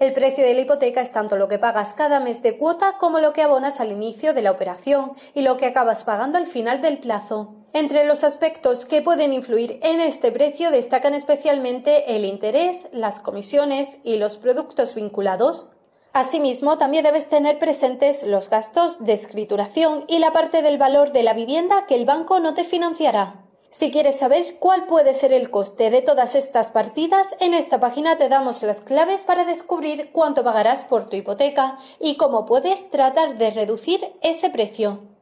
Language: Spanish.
El precio de la hipoteca es tanto lo que pagas cada mes de cuota como lo que abonas al inicio de la operación y lo que acabas pagando al final del plazo. Entre los aspectos que pueden influir en este precio destacan especialmente el interés, las comisiones y los productos vinculados. Asimismo, también debes tener presentes los gastos de escrituración y la parte del valor de la vivienda que el banco no te financiará. Si quieres saber cuál puede ser el coste de todas estas partidas, en esta página te damos las claves para descubrir cuánto pagarás por tu hipoteca y cómo puedes tratar de reducir ese precio.